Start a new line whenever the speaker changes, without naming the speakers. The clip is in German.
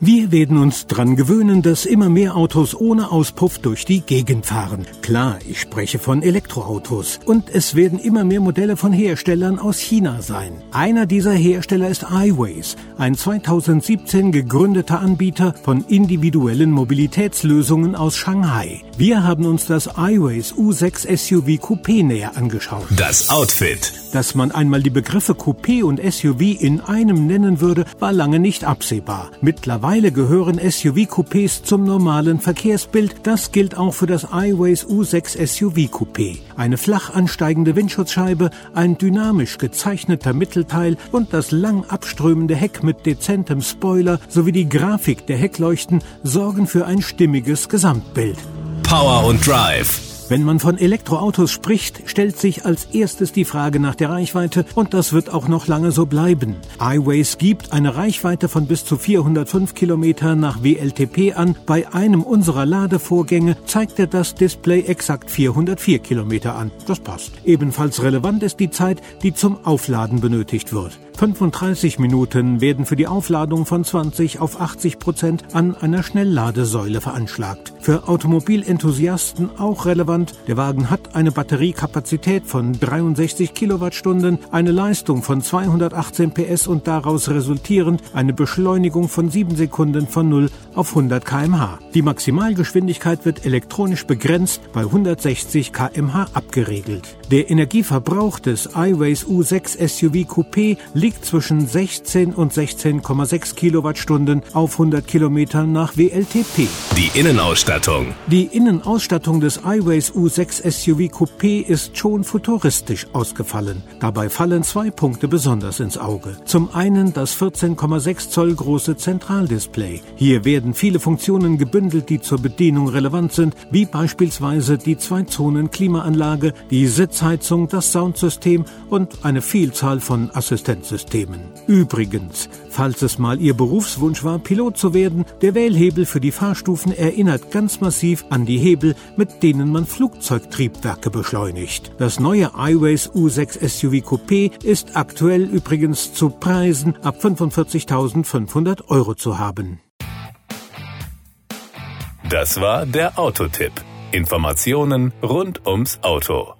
Wir werden uns dran gewöhnen, dass immer mehr Autos ohne Auspuff durch die Gegend fahren. Klar, ich spreche von Elektroautos. Und es werden immer mehr Modelle von Herstellern aus China sein. Einer dieser Hersteller ist iWays, ein 2017 gegründeter Anbieter von individuellen Mobilitätslösungen aus Shanghai. Wir haben uns das iWays U6 SUV Coupé näher angeschaut.
Das Outfit.
Dass man einmal die Begriffe Coupé und SUV in einem nennen würde, war lange nicht absehbar. Mittlerweile gehören SUV-Coupés zum normalen Verkehrsbild. Das gilt auch für das iWays U6 SUV Coupé. Eine flach ansteigende Windschutzscheibe, ein dynamisch gezeichneter Mittelteil und das lang abströmende Heck mit dezentem Spoiler sowie die Grafik der Heckleuchten sorgen für ein stimmiges Gesamtbild.
Power und Drive.
Wenn man von Elektroautos spricht, stellt sich als erstes die Frage nach der Reichweite und das wird auch noch lange so bleiben. iWays gibt eine Reichweite von bis zu 405 Kilometer nach WLTP an. Bei einem unserer Ladevorgänge zeigte das Display exakt 404 Kilometer an. Das passt. Ebenfalls relevant ist die Zeit, die zum Aufladen benötigt wird. 35 Minuten werden für die Aufladung von 20 auf 80 Prozent an einer Schnellladesäule veranschlagt. Für Automobilenthusiasten auch relevant, der Wagen hat eine Batteriekapazität von 63 Kilowattstunden, eine Leistung von 218 PS und daraus resultierend eine Beschleunigung von 7 Sekunden von 0 auf 100 kmh. Die Maximalgeschwindigkeit wird elektronisch begrenzt bei 160 kmh abgeregelt. Der Energieverbrauch des iWays U6 SUV Coupé liegt zwischen 16 und 16,6 Kilowattstunden auf 100 Kilometern nach WLTP.
Die Innenausstattung.
Die Innenausstattung des iWays U6 SUV Coupé ist schon futuristisch ausgefallen. Dabei fallen zwei Punkte besonders ins Auge. Zum einen das 14,6 Zoll große Zentraldisplay. Hier werden viele Funktionen gebündelt, die zur Bedienung relevant sind, wie beispielsweise die Zwei-Zonen-Klimaanlage, die Sitzheizung, das Soundsystem und eine Vielzahl von Assistenzsystemen. Systemen. Übrigens, falls es mal Ihr Berufswunsch war, Pilot zu werden, der Wählhebel für die Fahrstufen erinnert ganz massiv an die Hebel, mit denen man Flugzeugtriebwerke beschleunigt. Das neue iWays U6 SUV Coupé ist aktuell übrigens zu Preisen ab 45.500 Euro zu haben.
Das war der Autotipp. Informationen rund ums Auto.